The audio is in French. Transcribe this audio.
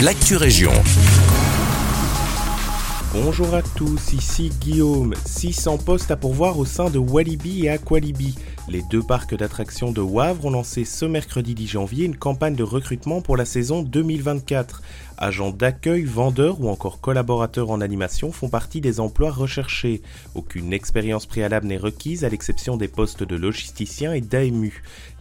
l'actu région. Bonjour à tous, ici Guillaume. 600 postes à pourvoir au sein de Walibi et Aqualibi. Les deux parcs d'attractions de Wavre ont lancé ce mercredi 10 janvier une campagne de recrutement pour la saison 2024. Agents d'accueil, vendeurs ou encore collaborateurs en animation font partie des emplois recherchés. Aucune expérience préalable n'est requise à l'exception des postes de logisticien et d'AMU.